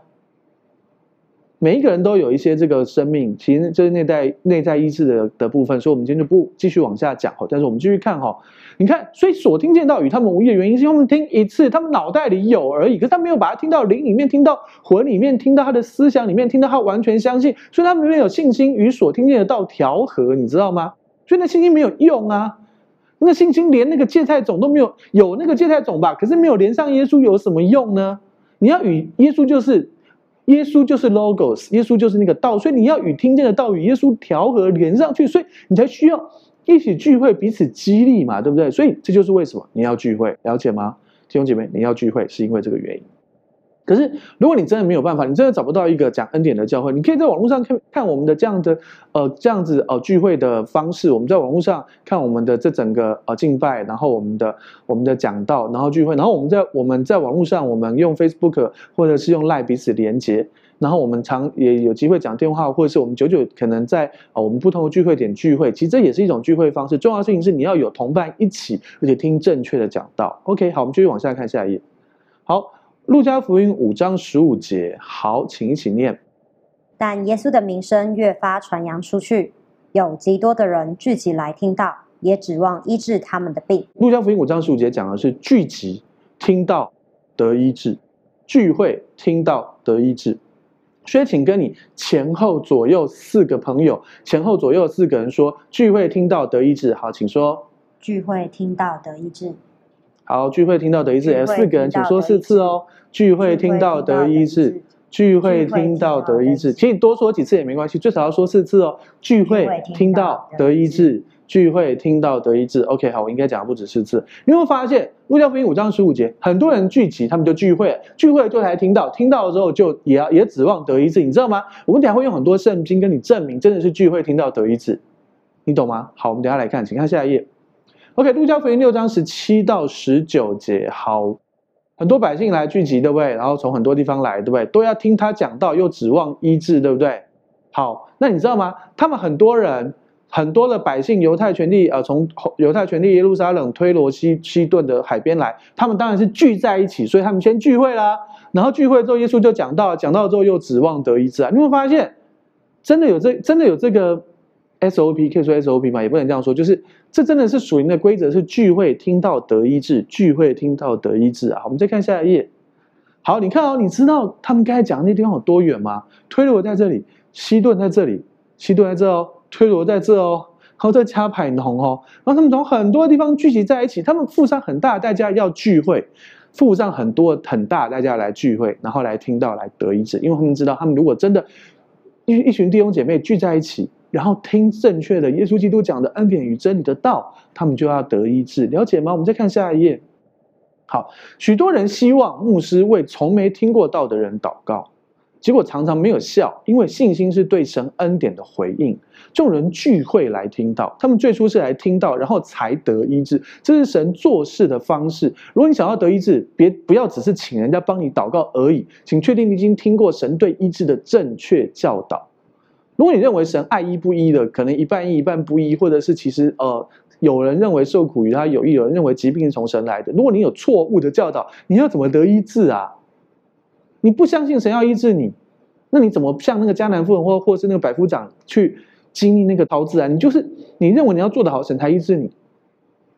每一个人都有一些这个生命，其实就是内在内在意志的的部分，所以我们今天就不继续往下讲哈。但是我们继续看哈，你看，所以所听见到与他们无异的原因，是因为他们听一次，他们脑袋里有而已，可是他没有把它听到灵里面，听到魂里面，听到他的思想里面，听到他完全相信，所以他们没有信心与所听见的道调和，你知道吗？所以那信心没有用啊，那信心连那个芥菜种都没有，有那个芥菜种吧，可是没有连上耶稣有什么用呢？你要与耶稣就是。耶稣就是 logos，耶稣就是那个道，所以你要与听见的道与耶稣调和连上去，所以你才需要一起聚会，彼此激励嘛，对不对？所以这就是为什么你要聚会，了解吗？弟兄姐妹，你要聚会是因为这个原因。可是，如果你真的没有办法，你真的找不到一个讲恩典的教会，你可以在网络上看看我们的这样的呃这样子呃聚会的方式。我们在网络上看我们的这整个呃敬拜，然后我们的我们的讲道，然后聚会，然后我们在我们在网络上，我们用 Facebook 或者是用 Line 彼此连接，然后我们常也有机会讲电话，或者是我们久久可能在、呃、我们不同的聚会点聚会，其实这也是一种聚会方式。重要的事情是你要有同伴一起，而且听正确的讲道。OK，好，我们继续往下看下一页。好。路加福音五章十五节，好，请一起念。但耶稣的名声越发传扬出去，有极多的人聚集来听到，也指望医治他们的病。路加福音五章十五节讲的是聚集听到得医治，聚会听到得医治。所以，请跟你前后左右四个朋友，前后左右四个人说：聚会听到得医治。好，请说。聚会听到得医治。好，聚会听到得医治，四个人，请说四次哦。聚会听到得医治，聚会听到得医治，请你多说几次也没关系，最少要说四次哦。聚会听到得医治，聚会听到得医治。OK，好，我应该讲不止四次。你会发现，路加福音五章十五节，很多人聚集，他们就聚会，聚会就来听到，听到了之后就也要也指望得医治，你知道吗？我们等下会用很多圣经跟你证明，真的是聚会听到得医治，你懂吗？好，我们等下来看，请看下一页。OK，路加福音六章十七到十九节，好，很多百姓来聚集，对不对？然后从很多地方来，对不对？都要听他讲道，又指望医治，对不对？好，那你知道吗？他们很多人，很多的百姓，犹太全地，呃，从犹太全地耶路撒冷、推罗西西顿的海边来，他们当然是聚在一起，所以他们先聚会啦。然后聚会之后，耶稣就讲道，讲道之后又指望得医治啊。你会发现，真的有这，真的有这个。SOP 可以说 SOP 吗？也不能这样说，就是这真的是属灵的规则，是聚会听到得医治，聚会听到得医治啊！我们再看下一页。好，你看哦，你知道他们刚才讲的那地方有多远吗？推罗在这里，西顿在这里，西顿在这哦，推罗在这哦，然后在加百农哦，然后他们从很多地方聚集在一起，他们付上很大的代价要聚会，付上很多很大的代价来聚会，然后来听到来得医治，因为他们知道，他们如果真的一一群弟兄姐妹聚在一起。然后听正确的耶稣基督讲的恩典与真理的道，他们就要得医治，了解吗？我们再看下一页。好，许多人希望牧师为从没听过道的人祷告，结果常常没有效，因为信心是对神恩典的回应。众人聚会来听道，他们最初是来听道，然后才得医治，这是神做事的方式。如果你想要得医治，别不要只是请人家帮你祷告而已，请确定你已经听过神对医治的正确教导。如果你认为神爱医不医的，可能一半医一半不医，或者是其实呃，有人认为受苦与他有益，有人认为疾病是从神来的。如果你有错误的教导，你要怎么得医治啊？你不相信神要医治你，那你怎么像那个迦南妇人或或是那个百夫长去经历那个桃子啊？你就是你认为你要做得好，神才医治你，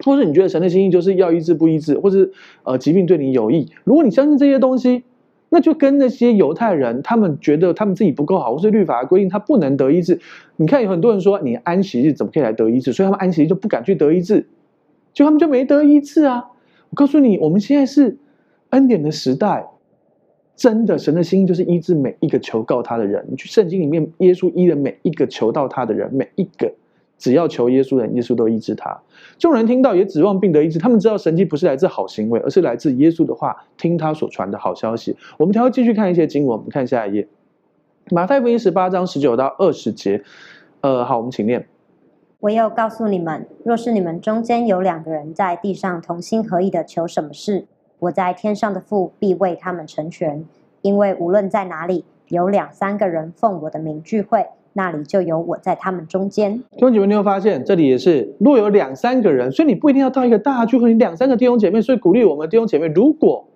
或是你觉得神的心意就是要医治不医治，或是呃疾病对你有益？如果你相信这些东西。那就跟那些犹太人，他们觉得他们自己不够好，或是律法规定他不能得医治。你看有很多人说，你安息日怎么可以来得医治？所以他们安息日就不敢去得医治，就他们就没得医治啊！我告诉你，我们现在是恩典的时代，真的，神的心意就是医治每一个求告他的人。你去圣经里面，耶稣医了每一个求到他的人，每一个。只要求耶稣的人，耶稣都医治他。众人听到也指望病得医治，他们知道神迹不是来自好行为，而是来自耶稣的话，听他所传的好消息。我们还要继续看一些经文，我们看下一页，马太福音十八章十九到二十节。呃，好，我们请念。我要告诉你们，若是你们中间有两个人在地上同心合意的求什么事，我在天上的父必为他们成全。因为无论在哪里有两三个人奉我的名聚会。那里就有我在他们中间。弟兄姐妹，你会发现这里也是，若有两三个人，所以你不一定要到一个大聚会，你两三个弟兄姐妹。所以鼓励我们弟兄姐妹，如果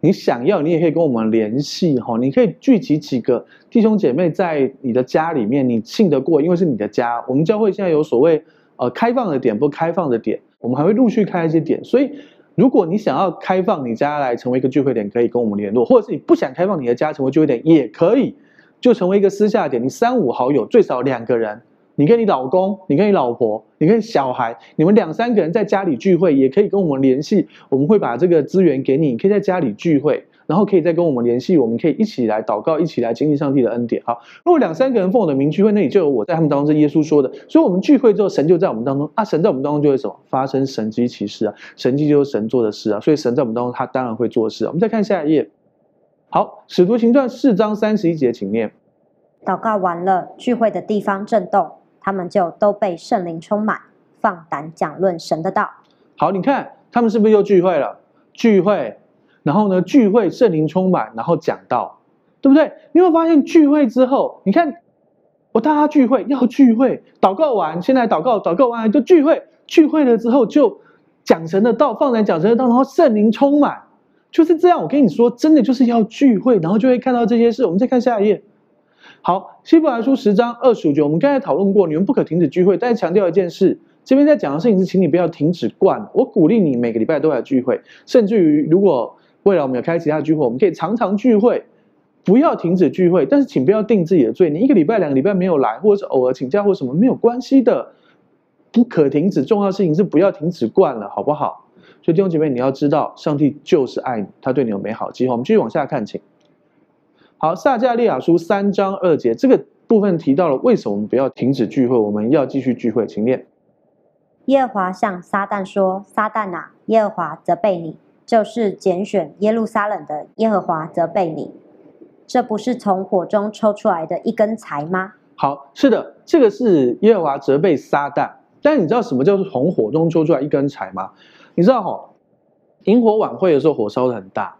你想要，你也可以跟我们联系哈，你可以聚集几个弟兄姐妹在你的家里面，你信得过，因为是你的家。我们教会现在有所谓呃开放的点，不开放的点，我们还会陆续开一些点。所以如果你想要开放你家来成为一个聚会点，可以跟我们联络，或者是你不想开放你的家成为聚会点，也可以。就成为一个私下点，你三五好友最少两个人，你跟你老公，你跟你老婆，你跟小孩，你们两三个人在家里聚会，也可以跟我们联系，我们会把这个资源给你，你可以在家里聚会，然后可以再跟我们联系，我们可以一起来祷告，一起来经历上帝的恩典。好，如果两三个人奉我的名聚会，那里就有我在他们当中，是耶稣说的。所以，我们聚会之后，神就在我们当中啊，神在我们当中就会什么发生神迹奇事啊，神迹就是神做的事啊，所以神在我们当中，他当然会做事啊。我们再看下一页，好，使徒行传四章三十一节，请念。祷告完了，聚会的地方震动，他们就都被圣灵充满，放胆讲论神的道。好，你看他们是不是又聚会了？聚会。然后呢，聚会圣灵充满，然后讲道，对不对？你会发现聚会之后，你看我大家聚会要聚会，祷告完，现在祷告，祷告完就聚会，聚会了之后就讲神的道，放胆讲神的道，然后圣灵充满，就是这样。我跟你说，真的就是要聚会，然后就会看到这些事。我们再看下一页。好，希伯来书十章二十五节，我们刚才讨论过，你们不可停止聚会，但是强调一件事，这边在讲的事情是，请你不要停止惯。我鼓励你每个礼拜都来聚会，甚至于如果未来我们有开其他聚会，我们可以常常聚会，不要停止聚会。但是请不要定自己的罪。你一个礼拜、两个礼拜没有来，或者是偶尔请假或什么，没有关系的，不可停止。重要的事情是不要停止惯了，好不好？所以弟兄姐妹，你要知道，上帝就是爱你，他对你有美好计划。我们继续往下看，请。好，撒迦利亚书三章二节这个部分提到了为什么我们不要停止聚会，我们要继续聚会。请念。耶和华向撒旦说：“撒旦啊，耶和华责备你。”就是拣选耶路撒冷的耶和华责备你，这不是从火中抽出来的一根柴吗？好，是的，这个是耶和华责备撒旦。但你知道什么叫做从火中抽出来一根柴吗？你知道哈、哦，营火晚会的时候火烧的很大，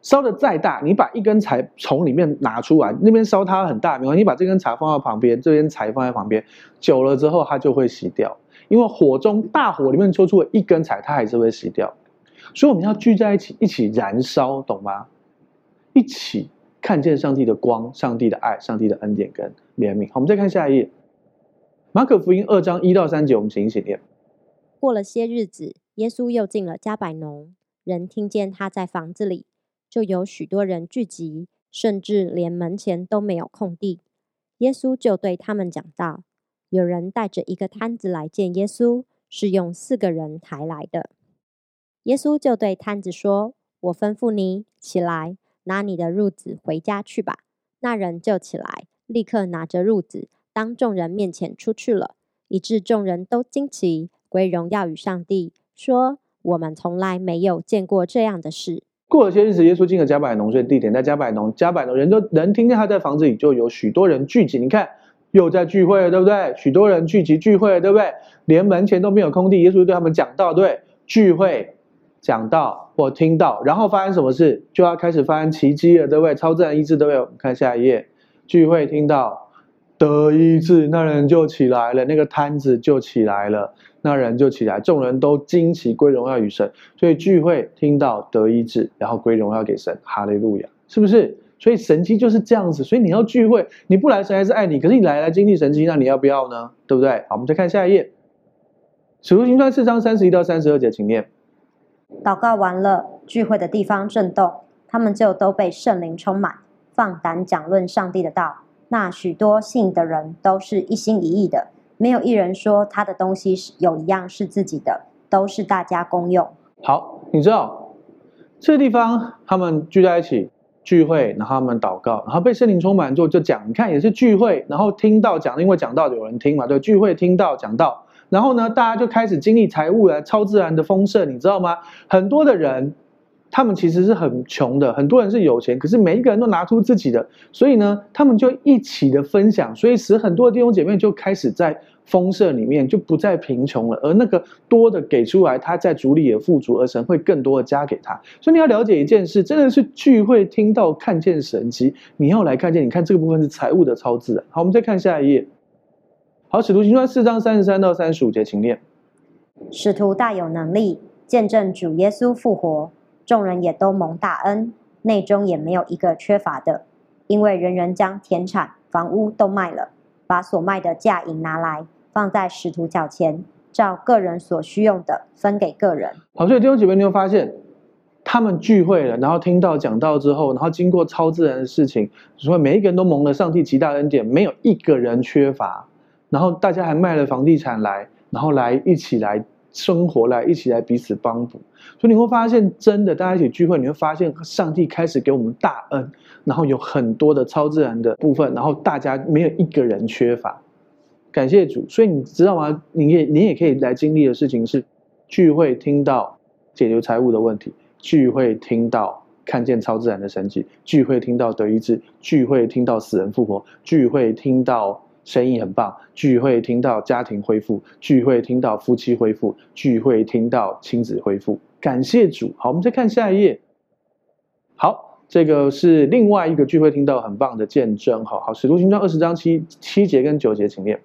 烧的再大，你把一根柴从里面拿出来，那边烧它很大，没关系，你把这根柴放到旁边，这边柴放在旁边，久了之后它就会熄掉，因为火中大火里面抽出了一根柴，它还是会熄掉。所以我们要聚在一起，一起燃烧，懂吗？一起看见上帝的光、上帝的爱、上帝的恩典跟怜悯。好，我们再看下一页，马可福音二章一到三节，我们请一起念。过了些日子，耶稣又进了迦百农，人听见他在房子里，就有许多人聚集，甚至连门前都没有空地。耶稣就对他们讲道：有人带着一个瘫子来见耶稣，是用四个人抬来的。耶稣就对瘫子说：“我吩咐你起来，拿你的褥子回家去吧。”那人就起来，立刻拿着褥子，当众人面前出去了，以致众人都惊奇，归荣耀与上帝，说：“我们从来没有见过这样的事。”过了些日子，耶稣进了加百农，所以地点在加百农。加百农人都能听见他在房子里，就有许多人聚集。你看，又在聚会了，对不对？许多人聚集聚会了，对不对？连门前都没有空地，耶稣对他们讲道，对，聚会。讲到或听到，然后发生什么事，就要开始发生奇迹了，对不对？超自然医治，对不对？我们看下一页，聚会听到得医治，那人就起来了，那个摊子就起来了，那人就起来，众人都惊奇归荣耀与神。所以聚会听到得医治，然后归荣耀给神，哈利路亚，是不是？所以神迹就是这样子。所以你要聚会，你不来神还是爱你，可是你来来经历神迹，那你要不要呢？对不对？好，我们再看下一页，使徒行传四章三十一到三十二节，请念。祷告完了，聚会的地方震动，他们就都被圣灵充满，放胆讲论上帝的道。那许多信的人都是一心一意的，没有一人说他的东西是有一样是自己的，都是大家公用。好，你知道这个地方他们聚在一起聚会，然后他们祷告，然后被圣灵充满之后就讲，你看也是聚会，然后听到讲，因为讲到有人听嘛，对，聚会听到讲到。然后呢，大家就开始经历财物来超自然的丰盛，你知道吗？很多的人，他们其实是很穷的，很多人是有钱，可是每一个人都拿出自己的，所以呢，他们就一起的分享，所以使很多的弟兄姐妹就开始在丰盛里面就不再贫穷了，而那个多的给出来，他在主里也富足，而神会更多的加给他。所以你要了解一件事，真的是聚会听到看见神迹，你要来看见，你看这个部分是财务的超自然。好，我们再看下一页。好，使徒行传四章三十三到三十五节，请念。使徒大有能力，见证主耶稣复活，众人也都蒙大恩，内中也没有一个缺乏的，因为人人将田产、房屋都卖了，把所卖的价银拿来，放在使徒脚前，照个人所需用的分给个人。好，所以弟兄姐妹，你会发现，他们聚会了，然后听到讲道之后，然后经过超自然的事情，所以每一个人都蒙了上帝极大恩典，没有一个人缺乏。然后大家还卖了房地产来，然后来一起来生活来一起来彼此帮补。所以你会发现，真的大家一起聚会，你会发现上帝开始给我们大恩，然后有很多的超自然的部分，然后大家没有一个人缺乏。感谢主。所以你知道吗？你也你也可以来经历的事情是聚会听到解决财务的问题，聚会听到。看见超自然的神迹，聚会听到得医治，聚会听到死人复活，聚会听到生意很棒，聚会听到家庭恢复，聚会听到夫妻恢复，聚会听到亲子恢复。感谢主。好，我们再看下一页。好，这个是另外一个聚会听到很棒的见证。好好，使徒行传二十章七七节跟九节，请念。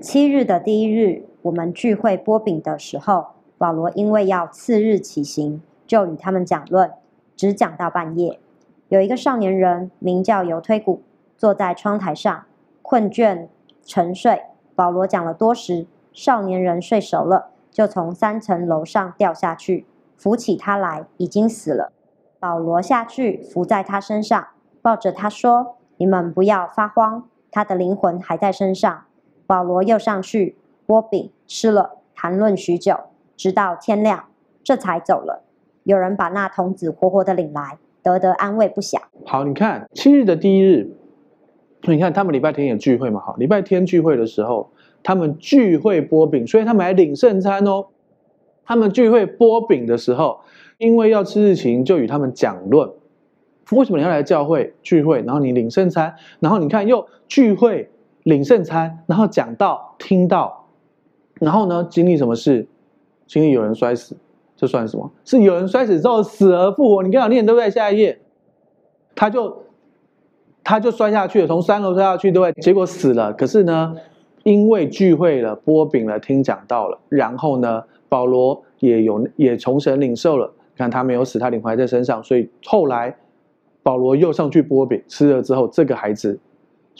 七日的第一日，我们聚会擘饼的时候，保罗因为要次日起行，就与他们讲论。只讲到半夜，有一个少年人名叫犹推古，坐在窗台上，困倦沉睡。保罗讲了多时，少年人睡熟了，就从三层楼上掉下去，扶起他来，已经死了。保罗下去扶在他身上，抱着他说：“你们不要发慌，他的灵魂还在身上。”保罗又上去擘饼吃了，谈论许久，直到天亮，这才走了。有人把那童子活活的领来，得得安慰不小。好，你看七日的第一日，你看他们礼拜天有聚会嘛？好，礼拜天聚会的时候，他们聚会擘饼，所以他们还领圣餐哦。他们聚会擘饼的时候，因为要吃日勤，就与他们讲论。为什么你要来教会聚会？然后你领圣餐，然后你看又聚会领圣餐，然后讲到听到，然后呢，经历什么事？经历有人摔死。这算什么？是有人摔死之后死而复活。你跟我念对不对？下一页，他就他就摔下去了，从三楼摔下去，对不对？结果死了。可是呢，因为聚会了，波饼了，听讲道了，然后呢，保罗也有也从神领受了。看他没有死，他灵魂还在身上，所以后来保罗又上去波饼吃了之后，这个孩子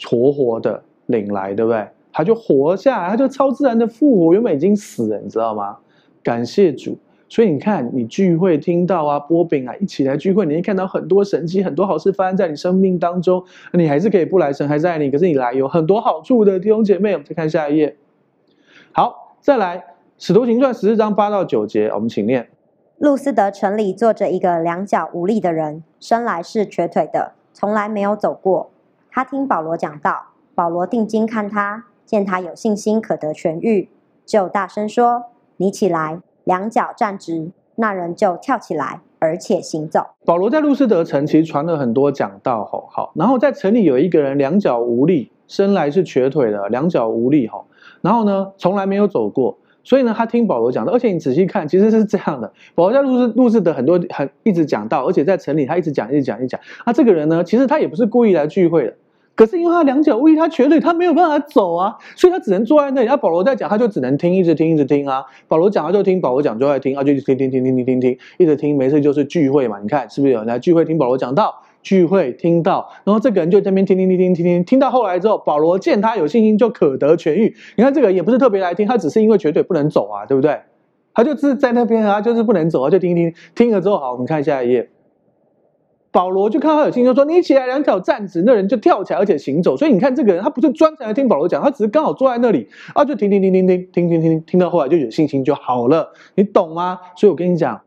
活活的领来，对不对？他就活下来，他就超自然的复活。原本已经死了，你知道吗？感谢主。所以你看，你聚会听到啊，波饼啊，一起来聚会，你会看到很多神迹，很多好事发生在你生命当中。你还是可以不来，神还在你，可是你来有很多好处的弟兄姐妹。我们再看下一页。好，再来《使徒行传》十四章八到九节，我们请念。路斯德城里坐着一个两脚无力的人，生来是瘸腿的，从来没有走过。他听保罗讲道，保罗定睛看他，见他有信心可得痊愈，就大声说：“你起来。”两脚站直，那人就跳起来，而且行走。保罗在路斯德城其实传了很多讲道，吼好。然后在城里有一个人两脚无力，生来是瘸腿的，两脚无力，吼。然后呢，从来没有走过，所以呢，他听保罗讲的。而且你仔细看，其实是这样的。保罗在路斯路斯德很多很一直讲道，而且在城里他一直讲，一直讲，一直讲。那这个人呢，其实他也不是故意来聚会的。可是因为他两脚无力，他瘸腿，他没有办法走啊，所以他只能坐在那里。啊，保罗在讲，他就只能听，一直听，一直听啊。保罗讲，他就听；保罗讲，就在听啊，就听听听听听听听，一直听。没事就是聚会嘛，你看是不是有人来聚会听保罗讲道？聚会听到，然后这个人就在那边听听听听听听，听到后来之后，保罗见他有信心，就可得痊愈。你看这个也不是特别来听，他只是因为瘸腿不能走啊，对不对？他就是在那边啊，就是不能走啊，就听听听了之后，好，我们看下一页。保罗就看他有信心，说：“你起来，两脚站直。”那人就跳起来，而且行走。所以你看，这个人他不是专程来听保罗讲，他只是刚好坐在那里啊，就听听听听听听听听，听到后来就有信心就好了。你懂吗？所以我跟你讲，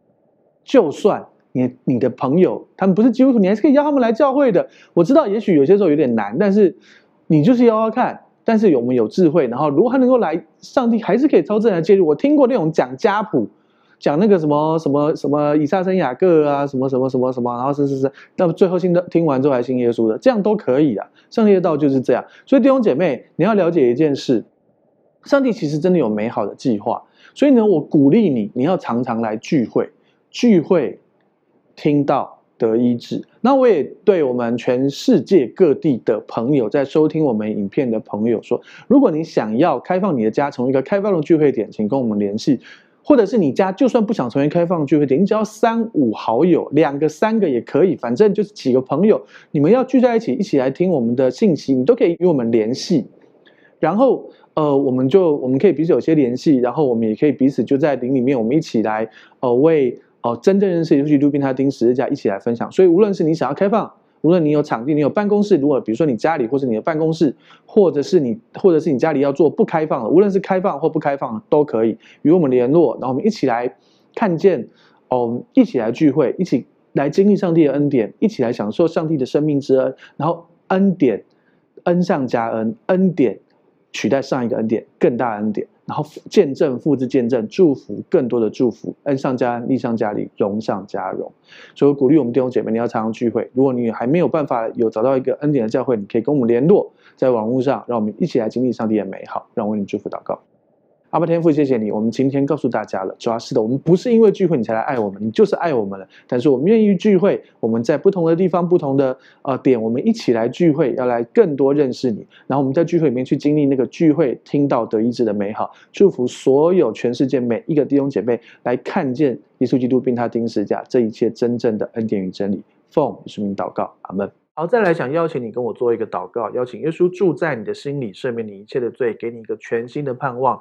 就算你你的朋友他们不是基督徒，你还是可以邀他们来教会的。我知道，也许有些时候有点难，但是你就是邀邀看。但是我们有智慧，然后如果他能够来，上帝还是可以超自然的介入。我听过那种讲家谱。讲那个什么什么什么以撒生雅各啊，什么什么什么什么，然后是是是，那么最后信的听完之后还信耶稣的，这样都可以啊。上帝的道就是这样。所以弟兄姐妹，你要了解一件事，上帝其实真的有美好的计划。所以呢，我鼓励你，你要常常来聚会，聚会听到得医治。那我也对我们全世界各地的朋友，在收听我们影片的朋友说，如果你想要开放你的家，从一个开放的聚会点，请跟我们联系。或者是你家就算不想成为开放聚会点，你只要三五好友，两个三个也可以，反正就是几个朋友，你们要聚在一起，一起来听我们的信息，你都可以与我们联系。然后呃，我们就我们可以彼此有些联系，然后我们也可以彼此就在林里面，我们一起来呃为呃真正认识耶稣基督并他钉十字架一起来分享。所以无论是你想要开放。无论你有场地，你有办公室，如果比如说你家里或者你的办公室，或者是你或者是你家里要做不开放的，无论是开放或不开放都可以与我们联络，然后我们一起来看见，哦，一起来聚会，一起来经历上帝的恩典，一起来享受上帝的生命之恩，然后恩典恩上加恩，恩典取代上一个恩典，更大恩典。然后见证、复制、见证、祝福，更多的祝福，恩上加恩，利上加利，荣上加荣。所以鼓励我们弟兄姐妹，你要常常聚会。如果你还没有办法有找到一个恩典的教会，你可以跟我们联络，在网络上，让我们一起来经历上帝的美好。让我为你祝福祷告。阿爸天父，谢谢你。我们今天告诉大家了，主要是的，我们不是因为聚会你才来爱我们，你就是爱我们了。但是我们愿意聚会，我们在不同的地方、不同的呃点，我们一起来聚会，要来更多认识你。然后我们在聚会里面去经历那个聚会听到得医治的美好，祝福所有全世界每一个弟兄姐妹来看见耶稣基督并他钉十字架这一切真正的恩典与真理。奉耶稣名祷告，阿门。好，再来想邀请你跟我做一个祷告，邀请耶稣住在你的心里，赦免你一切的罪，给你一个全新的盼望。